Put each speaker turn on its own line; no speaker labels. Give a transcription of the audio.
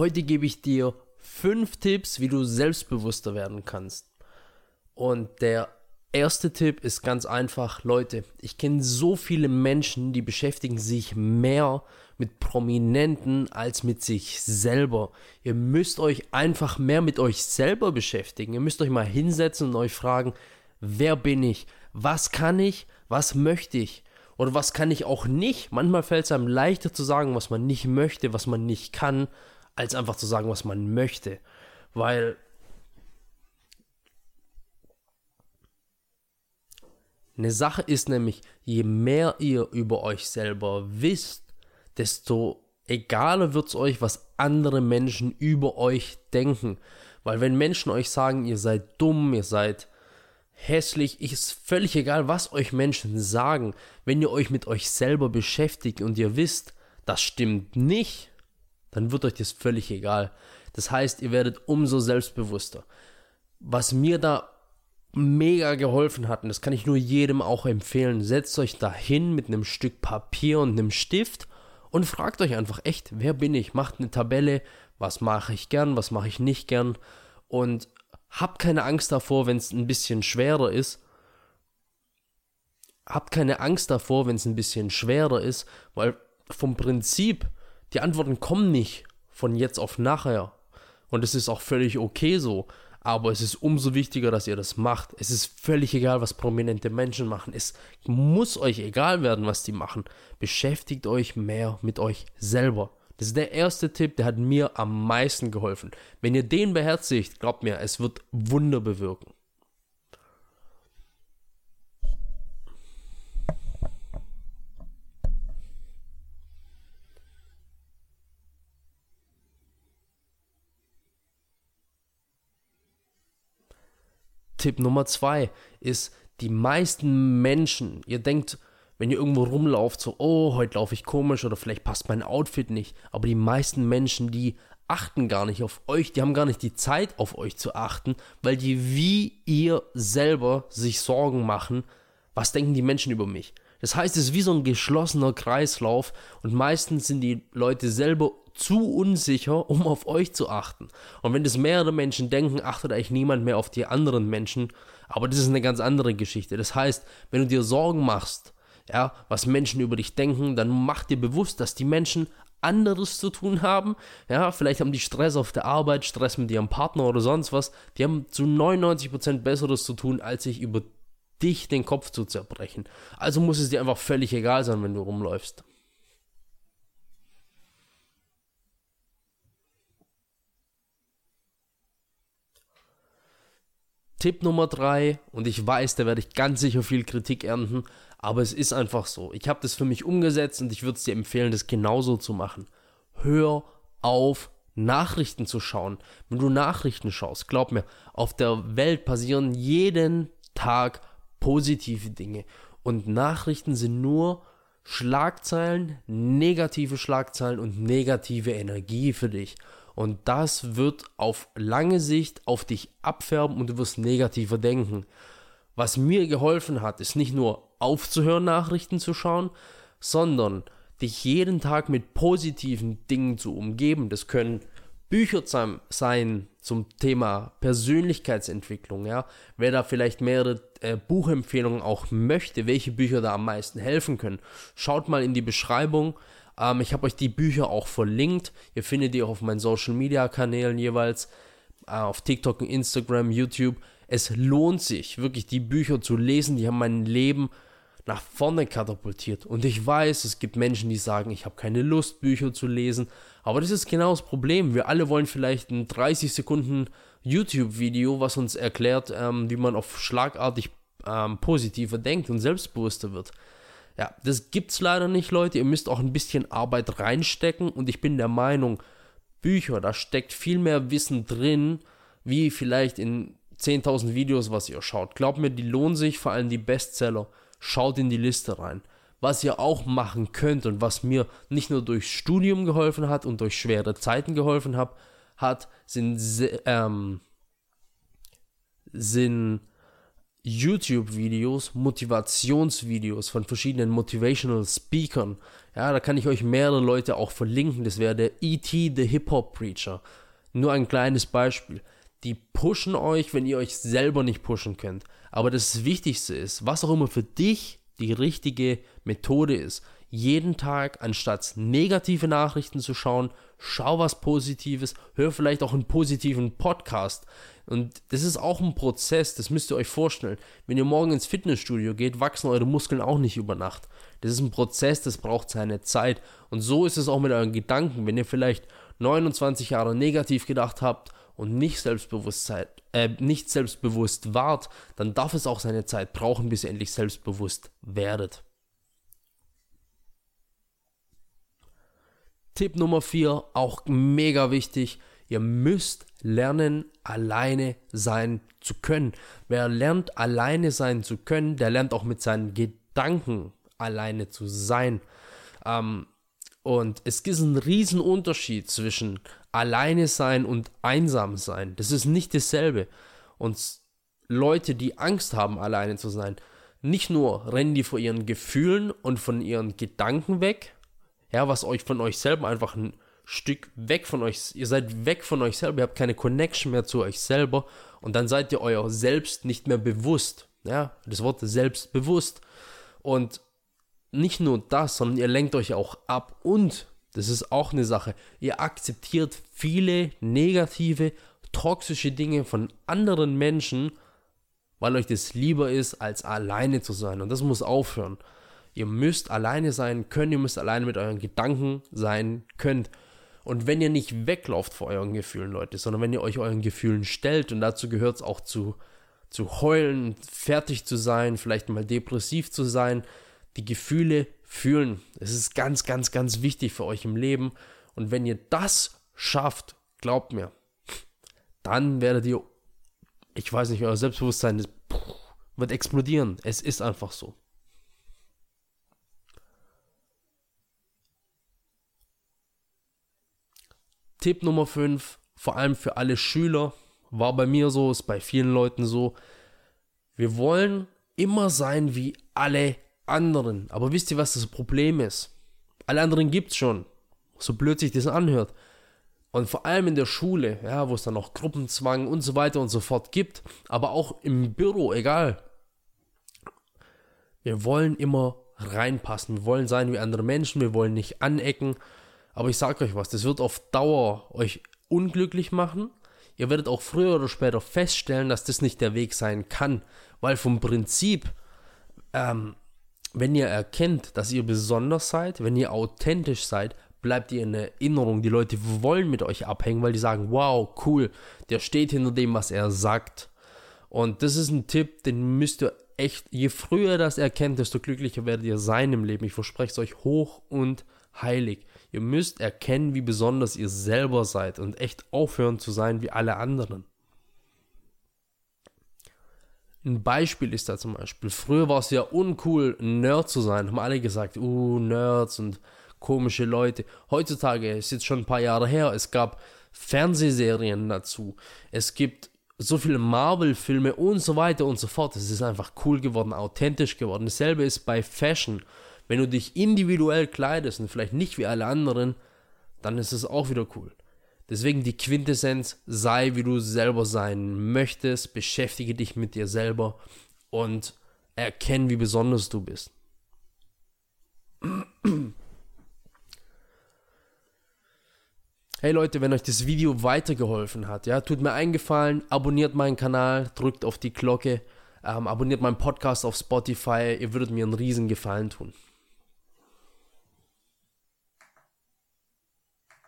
Heute gebe ich dir fünf Tipps, wie du selbstbewusster werden kannst. Und der erste Tipp ist ganz einfach, Leute, ich kenne so viele Menschen, die beschäftigen sich mehr mit Prominenten als mit sich selber. Ihr müsst euch einfach mehr mit euch selber beschäftigen. Ihr müsst euch mal hinsetzen und euch fragen, wer bin ich? Was kann ich? Was möchte ich? Oder was kann ich auch nicht? Manchmal fällt es einem leichter zu sagen, was man nicht möchte, was man nicht kann, als einfach zu sagen, was man möchte. Weil eine Sache ist nämlich, je mehr ihr über euch selber wisst, desto egaler wird es euch, was andere Menschen über euch denken. Weil wenn Menschen euch sagen, ihr seid dumm, ihr seid hässlich, ist völlig egal, was euch Menschen sagen. Wenn ihr euch mit euch selber beschäftigt und ihr wisst, das stimmt nicht, dann wird euch das völlig egal. Das heißt, ihr werdet umso selbstbewusster. Was mir da mega geholfen hat, und das kann ich nur jedem auch empfehlen, setzt euch da hin mit einem Stück Papier und einem Stift und fragt euch einfach echt, wer bin ich? Macht eine Tabelle, was mache ich gern, was mache ich nicht gern und habt keine Angst davor, wenn es ein bisschen schwerer ist. Habt keine Angst davor, wenn es ein bisschen schwerer ist, weil vom Prinzip die Antworten kommen nicht von jetzt auf nachher. Und es ist auch völlig okay so. Aber es ist umso wichtiger, dass ihr das macht. Es ist völlig egal, was prominente Menschen machen. Es muss euch egal werden, was die machen. Beschäftigt euch mehr mit euch selber. Das ist der erste Tipp, der hat mir am meisten geholfen. Wenn ihr den beherzigt, glaubt mir, es wird Wunder bewirken. Tipp Nummer zwei ist, die meisten Menschen, ihr denkt, wenn ihr irgendwo rumlauft, so, oh, heute laufe ich komisch oder vielleicht passt mein Outfit nicht, aber die meisten Menschen, die achten gar nicht auf euch, die haben gar nicht die Zeit auf euch zu achten, weil die wie ihr selber sich Sorgen machen, was denken die Menschen über mich. Das heißt, es ist wie so ein geschlossener Kreislauf und meistens sind die Leute selber zu unsicher, um auf euch zu achten. Und wenn das mehrere Menschen denken, achtet eigentlich niemand mehr auf die anderen Menschen. Aber das ist eine ganz andere Geschichte. Das heißt, wenn du dir Sorgen machst, ja, was Menschen über dich denken, dann mach dir bewusst, dass die Menschen anderes zu tun haben. Ja, vielleicht haben die Stress auf der Arbeit, Stress mit ihrem Partner oder sonst was. Die haben zu 99% Besseres zu tun, als sich über dich den Kopf zu zerbrechen. Also muss es dir einfach völlig egal sein, wenn du rumläufst. Tipp Nummer drei, und ich weiß, da werde ich ganz sicher viel Kritik ernten, aber es ist einfach so. Ich habe das für mich umgesetzt und ich würde es dir empfehlen, das genauso zu machen. Hör auf, Nachrichten zu schauen. Wenn du Nachrichten schaust, glaub mir, auf der Welt passieren jeden Tag positive Dinge. Und Nachrichten sind nur Schlagzeilen, negative Schlagzeilen und negative Energie für dich. Und das wird auf lange Sicht auf dich abfärben und du wirst negativer denken. Was mir geholfen hat, ist nicht nur aufzuhören, Nachrichten zu schauen, sondern dich jeden Tag mit positiven Dingen zu umgeben. Das können Bücher sein zum Thema Persönlichkeitsentwicklung, ja. Wer da vielleicht mehrere äh, Buchempfehlungen auch möchte, welche Bücher da am meisten helfen können, schaut mal in die Beschreibung. Ähm, ich habe euch die Bücher auch verlinkt. Ihr findet die auch auf meinen Social Media Kanälen jeweils, äh, auf TikTok, Instagram, YouTube. Es lohnt sich wirklich, die Bücher zu lesen. Die haben mein Leben nach vorne katapultiert. Und ich weiß, es gibt Menschen, die sagen, ich habe keine Lust, Bücher zu lesen. Aber das ist genau das Problem. Wir alle wollen vielleicht ein 30 Sekunden YouTube-Video, was uns erklärt, ähm, wie man auf schlagartig ähm, positiver denkt und selbstbewusster wird. Ja, das gibt's leider nicht, Leute. Ihr müsst auch ein bisschen Arbeit reinstecken und ich bin der Meinung, Bücher, da steckt viel mehr Wissen drin, wie vielleicht in 10.000 Videos, was ihr schaut. Glaubt mir, die lohnen sich, vor allem die Bestseller schaut in die Liste rein. Was ihr auch machen könnt und was mir nicht nur durch Studium geholfen hat und durch schwere Zeiten geholfen hat, hat sind, ähm, sind YouTube-Videos, Motivationsvideos von verschiedenen Motivational Speakern. Ja, da kann ich euch mehrere Leute auch verlinken. Das wäre der E.T. The Hip-Hop Preacher. Nur ein kleines Beispiel. Die pushen euch, wenn ihr euch selber nicht pushen könnt. Aber das Wichtigste ist, was auch immer für dich die richtige Methode ist. Jeden Tag, anstatt negative Nachrichten zu schauen, schau was Positives, hör vielleicht auch einen positiven Podcast. Und das ist auch ein Prozess, das müsst ihr euch vorstellen. Wenn ihr morgen ins Fitnessstudio geht, wachsen eure Muskeln auch nicht über Nacht. Das ist ein Prozess, das braucht seine Zeit. Und so ist es auch mit euren Gedanken. Wenn ihr vielleicht 29 Jahre negativ gedacht habt und nicht selbstbewusst äh, nicht selbstbewusst wart, dann darf es auch seine Zeit brauchen, bis ihr endlich selbstbewusst werdet. Tipp Nummer 4, auch mega wichtig, ihr müsst lernen, alleine sein zu können. Wer lernt, alleine sein zu können, der lernt auch mit seinen Gedanken alleine zu sein. Ähm, und es gibt einen riesen Unterschied zwischen alleine sein und einsam sein. Das ist nicht dasselbe. Und Leute, die Angst haben, alleine zu sein, nicht nur rennen die vor ihren Gefühlen und von ihren Gedanken weg, ja, was euch von euch selber einfach ein Stück weg von euch, ihr seid weg von euch selber, ihr habt keine Connection mehr zu euch selber und dann seid ihr euer Selbst nicht mehr bewusst. Ja, das Wort selbstbewusst. Und nicht nur das, sondern ihr lenkt euch auch ab und, das ist auch eine Sache, ihr akzeptiert viele negative, toxische Dinge von anderen Menschen, weil euch das lieber ist, als alleine zu sein. Und das muss aufhören. Ihr müsst alleine sein können, ihr müsst alleine mit euren Gedanken sein könnt. Und wenn ihr nicht weglauft vor euren Gefühlen, Leute, sondern wenn ihr euch euren Gefühlen stellt, und dazu gehört es auch zu, zu heulen, fertig zu sein, vielleicht mal depressiv zu sein, die Gefühle fühlen. Es ist ganz, ganz, ganz wichtig für euch im Leben. Und wenn ihr das schafft, glaubt mir, dann werdet ihr, ich weiß nicht, euer Selbstbewusstsein wird explodieren. Es ist einfach so. Tipp Nummer 5, vor allem für alle Schüler, war bei mir so, ist bei vielen Leuten so. Wir wollen immer sein wie alle anderen. Aber wisst ihr, was das Problem ist? Alle anderen gibt es schon. So blöd sich das anhört. Und vor allem in der Schule, ja, wo es dann auch Gruppenzwang und so weiter und so fort gibt, aber auch im Büro, egal. Wir wollen immer reinpassen. Wir wollen sein wie andere Menschen. Wir wollen nicht anecken. Aber ich sage euch was, das wird auf Dauer euch unglücklich machen. Ihr werdet auch früher oder später feststellen, dass das nicht der Weg sein kann. Weil vom Prinzip, ähm, wenn ihr erkennt, dass ihr besonders seid, wenn ihr authentisch seid, bleibt ihr in Erinnerung. Die Leute wollen mit euch abhängen, weil die sagen, wow, cool, der steht hinter dem, was er sagt. Und das ist ein Tipp, den müsst ihr echt, je früher das erkennt, desto glücklicher werdet ihr sein im Leben. Ich verspreche es euch hoch und heilig. Ihr müsst erkennen, wie besonders ihr selber seid und echt aufhören zu sein wie alle anderen. Ein Beispiel ist da zum Beispiel, früher war es ja uncool, Nerd zu sein, haben alle gesagt, uh, Nerds und komische Leute. Heutzutage ist jetzt schon ein paar Jahre her, es gab Fernsehserien dazu, es gibt so viele Marvel-Filme und so weiter und so fort. Es ist einfach cool geworden, authentisch geworden. Dasselbe ist bei Fashion. Wenn du dich individuell kleidest und vielleicht nicht wie alle anderen, dann ist es auch wieder cool. Deswegen die Quintessenz, sei wie du selber sein möchtest, beschäftige dich mit dir selber und erkenne, wie besonders du bist. Hey Leute, wenn euch das Video weitergeholfen hat, ja, tut mir eingefallen, abonniert meinen Kanal, drückt auf die Glocke, ähm, abonniert meinen Podcast auf Spotify, ihr würdet mir einen riesen Gefallen tun.